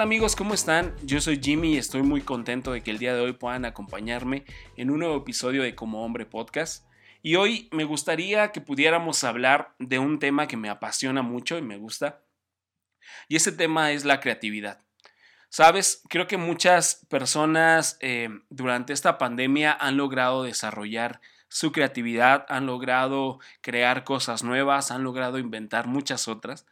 amigos? ¿Cómo están? Yo soy Jimmy y estoy muy contento de que el día de hoy puedan acompañarme en un nuevo episodio de Como Hombre Podcast. Y hoy me gustaría que pudiéramos hablar de un tema que me apasiona mucho y me gusta. Y ese tema es la creatividad. Sabes, creo que muchas personas eh, durante esta pandemia han logrado desarrollar su creatividad, han logrado crear cosas nuevas, han logrado inventar muchas otras.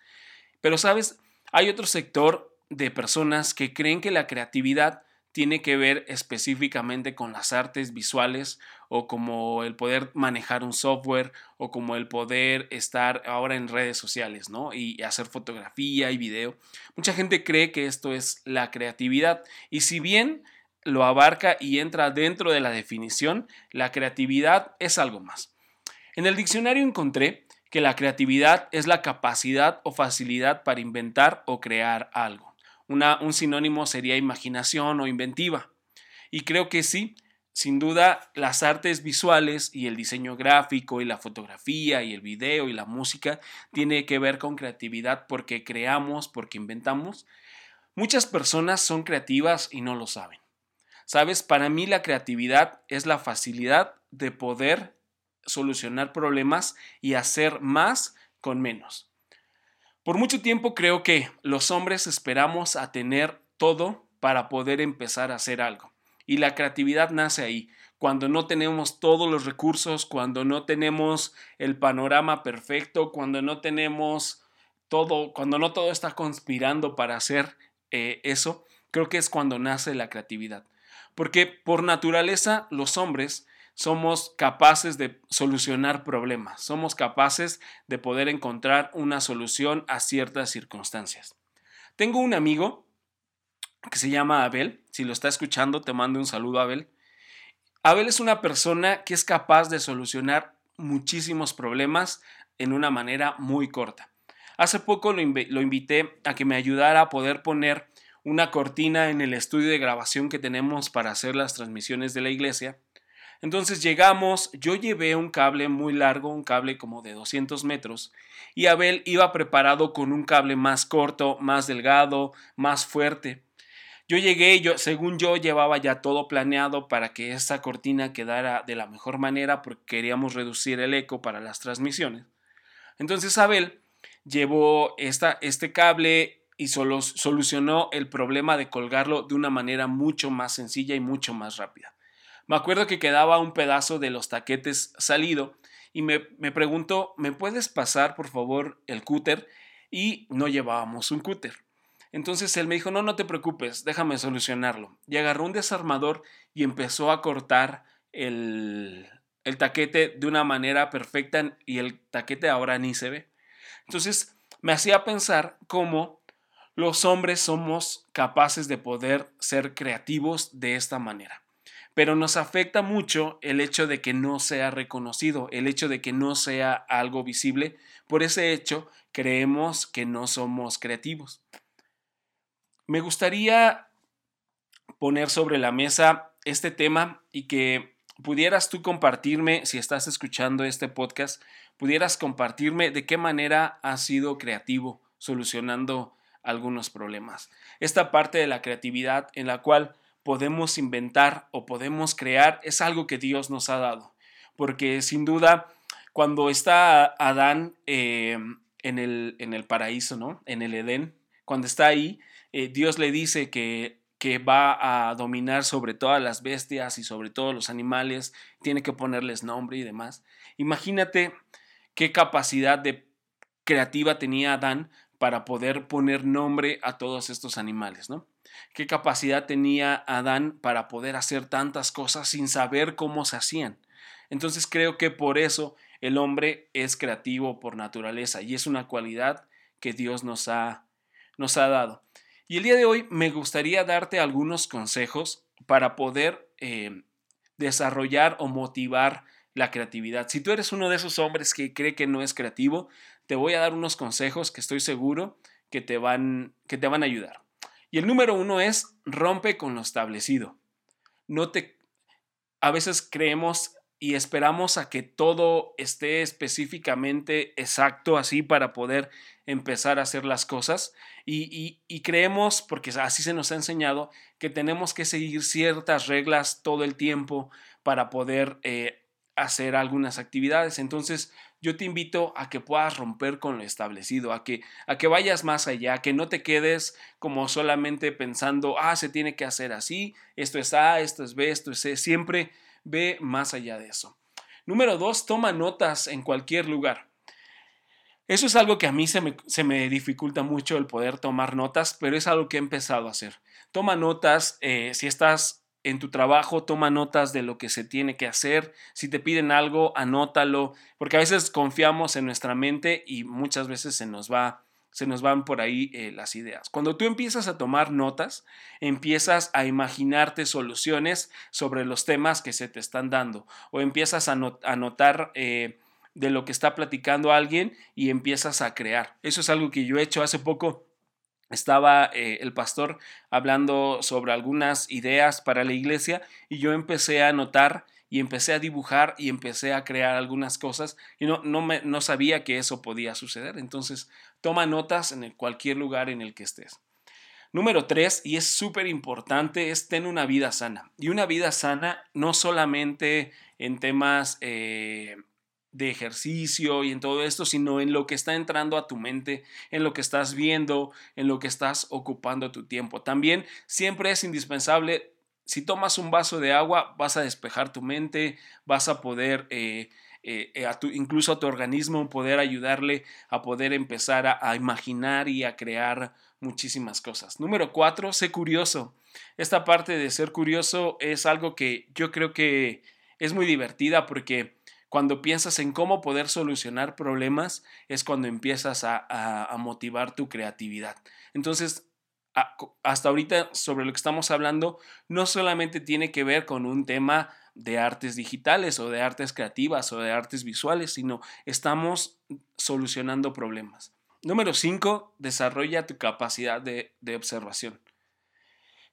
Pero sabes, hay otro sector de personas que creen que la creatividad tiene que ver específicamente con las artes visuales o como el poder manejar un software o como el poder estar ahora en redes sociales, ¿no? Y hacer fotografía y video. Mucha gente cree que esto es la creatividad y si bien lo abarca y entra dentro de la definición, la creatividad es algo más. En el diccionario encontré que la creatividad es la capacidad o facilidad para inventar o crear algo un sinónimo sería imaginación o inventiva. Y creo que sí, sin duda, las artes visuales y el diseño gráfico y la fotografía y el video y la música tiene que ver con creatividad porque creamos, porque inventamos. Muchas personas son creativas y no lo saben. Sabes, para mí la creatividad es la facilidad de poder solucionar problemas y hacer más con menos. Por mucho tiempo creo que los hombres esperamos a tener todo para poder empezar a hacer algo. Y la creatividad nace ahí, cuando no tenemos todos los recursos, cuando no tenemos el panorama perfecto, cuando no tenemos todo, cuando no todo está conspirando para hacer eh, eso, creo que es cuando nace la creatividad. Porque por naturaleza los hombres somos capaces de solucionar problemas, somos capaces de poder encontrar una solución a ciertas circunstancias. Tengo un amigo que se llama Abel, si lo está escuchando te mando un saludo Abel. Abel es una persona que es capaz de solucionar muchísimos problemas en una manera muy corta. Hace poco lo, lo invité a que me ayudara a poder poner una cortina en el estudio de grabación que tenemos para hacer las transmisiones de la iglesia entonces llegamos, yo llevé un cable muy largo, un cable como de 200 metros, y Abel iba preparado con un cable más corto, más delgado, más fuerte. Yo llegué, yo, según yo llevaba ya todo planeado para que esa cortina quedara de la mejor manera porque queríamos reducir el eco para las transmisiones. Entonces Abel llevó esta, este cable y solucionó el problema de colgarlo de una manera mucho más sencilla y mucho más rápida. Me acuerdo que quedaba un pedazo de los taquetes salido y me, me preguntó, ¿me puedes pasar por favor el cúter? Y no llevábamos un cúter. Entonces él me dijo, no, no te preocupes, déjame solucionarlo. Y agarró un desarmador y empezó a cortar el, el taquete de una manera perfecta y el taquete ahora ni se ve. Entonces me hacía pensar cómo los hombres somos capaces de poder ser creativos de esta manera pero nos afecta mucho el hecho de que no sea reconocido, el hecho de que no sea algo visible. Por ese hecho, creemos que no somos creativos. Me gustaría poner sobre la mesa este tema y que pudieras tú compartirme, si estás escuchando este podcast, pudieras compartirme de qué manera has sido creativo solucionando algunos problemas. Esta parte de la creatividad en la cual podemos inventar o podemos crear es algo que Dios nos ha dado. Porque sin duda, cuando está Adán eh, en, el, en, el, paraíso, ¿no? En el Edén, cuando está ahí, eh, Dios le dice que, que va a dominar sobre todas las bestias y sobre todos los animales, tiene que ponerles nombre y demás. Imagínate qué capacidad de creativa tenía Adán para poder poner nombre a todos estos animales, ¿no? Qué capacidad tenía Adán para poder hacer tantas cosas sin saber cómo se hacían. Entonces creo que por eso el hombre es creativo por naturaleza y es una cualidad que Dios nos ha, nos ha dado. Y el día de hoy me gustaría darte algunos consejos para poder eh, desarrollar o motivar la creatividad. Si tú eres uno de esos hombres que cree que no es creativo, te voy a dar unos consejos que estoy seguro que te van, que te van a ayudar. Y el número uno es rompe con lo establecido. No te, a veces creemos y esperamos a que todo esté específicamente exacto así para poder empezar a hacer las cosas y, creemos, porque así se nos ha enseñado, que tenemos que seguir ciertas reglas todo el tiempo para poder eh, hacer algunas actividades. Entonces, yo te invito a que puedas romper con lo establecido, a que, a que vayas más allá, que no te quedes como solamente pensando, ah, se tiene que hacer así, esto es A, esto es B, esto es C, siempre ve más allá de eso. Número dos, toma notas en cualquier lugar. Eso es algo que a mí se me, se me, dificulta mucho el poder tomar notas, pero es algo que he empezado a hacer. Toma notas, eh, si estás en tu trabajo, toma notas de lo que se tiene que hacer. Si te piden algo, anótalo, porque a veces confiamos en nuestra mente y muchas veces se nos va se nos van por ahí eh, las ideas. Cuando tú empiezas a tomar notas, empiezas a imaginarte soluciones sobre los temas que se te están dando o empiezas a, notar eh, de lo que está platicando alguien y empiezas a crear. Eso es algo que yo he hecho hace poco. Estaba eh, el pastor hablando sobre algunas ideas para la iglesia y yo empecé a notar y empecé a dibujar y empecé a crear algunas cosas y no, no, me, no sabía que eso podía suceder. Entonces, toma notas en cualquier lugar en el que estés. Número tres, y es súper importante, es tener una vida sana. Y una vida sana no solamente en temas eh, de ejercicio y en todo esto, sino en lo que está entrando a tu mente, en lo que estás viendo, en lo que estás ocupando tu tiempo. También siempre es indispensable si tomas un vaso de agua, vas a despejar tu mente, vas a poder, eh, eh, eh, incluso a tu organismo, poder ayudarle a poder empezar a, imaginar y a crear muchísimas cosas. Número cuatro, sé curioso. Esta parte de ser curioso es algo que yo creo que es muy divertida porque cuando piensas en cómo poder solucionar problemas es cuando empiezas a motivar tu creatividad. Entonces, hasta ahorita sobre lo que estamos hablando no solamente tiene que ver con un tema de artes digitales o de artes creativas o de artes visuales, sino estamos solucionando problemas. Número 5, desarrolla tu capacidad de, observación.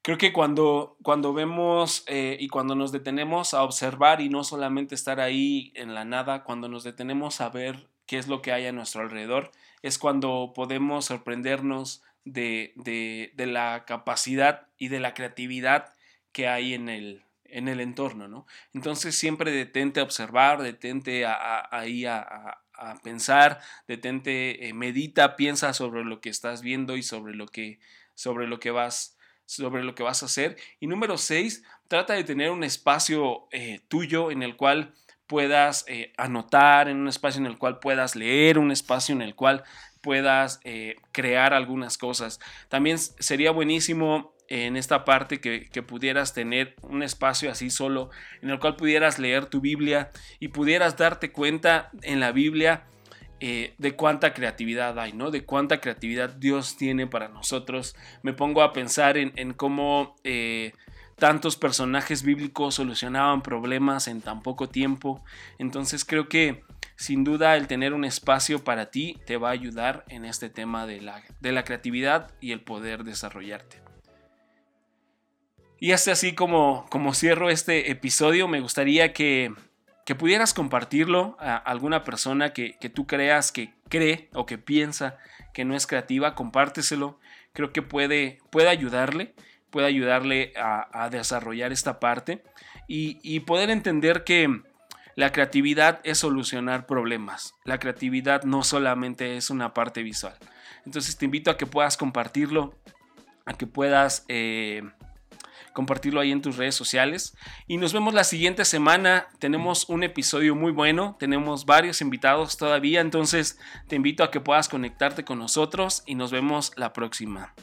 Creo que cuando, cuando vemos eh, y cuando nos detenemos a observar y no solamente estar ahí en la nada, cuando nos detenemos a ver qué es lo que hay a nuestro alrededor, es cuando podemos sorprendernos de, la capacidad y de la creatividad que hay en el, en el entorno, ¿no? Entonces siempre detente a observar, detente ahí a, pensar, detente, eh, medita, piensa sobre lo que estás viendo y sobre lo que, sobre lo que vas sobre lo que vas a hacer. Y número seis, trata de tener un espacio eh, tuyo en el cual puedas eh, anotar, en un espacio en el cual puedas leer, un espacio en el cual puedas eh, crear algunas cosas. También sería buenísimo en esta parte que, pudieras tener un espacio así solo en el cual pudieras leer tu Biblia y pudieras darte cuenta en la Biblia eh, de cuánta creatividad hay, ¿no? De cuánta creatividad Dios tiene para nosotros. Me pongo a pensar en, cómo eh, tantos personajes bíblicos solucionaban problemas en tan poco tiempo. Entonces creo que sin duda el tener un espacio para ti te va a ayudar en este tema de la, de la creatividad y el poder desarrollarte. Y hasta así como, como cierro este episodio, me gustaría que, que pudieras compartirlo a alguna persona que, que, tú creas que cree o que piensa que no es creativa, compárteselo. Creo que puede, puede ayudarle, puede ayudarle a, desarrollar esta parte y, y poder entender que, la creatividad es solucionar problemas. La creatividad no solamente es una parte visual. Entonces te invito a que puedas compartirlo, a que puedas eh, compartirlo ahí en tus redes sociales. Y nos vemos la siguiente semana. Tenemos un episodio muy bueno, tenemos varios invitados todavía, entonces te invito a que puedas conectarte con nosotros y nos vemos la próxima.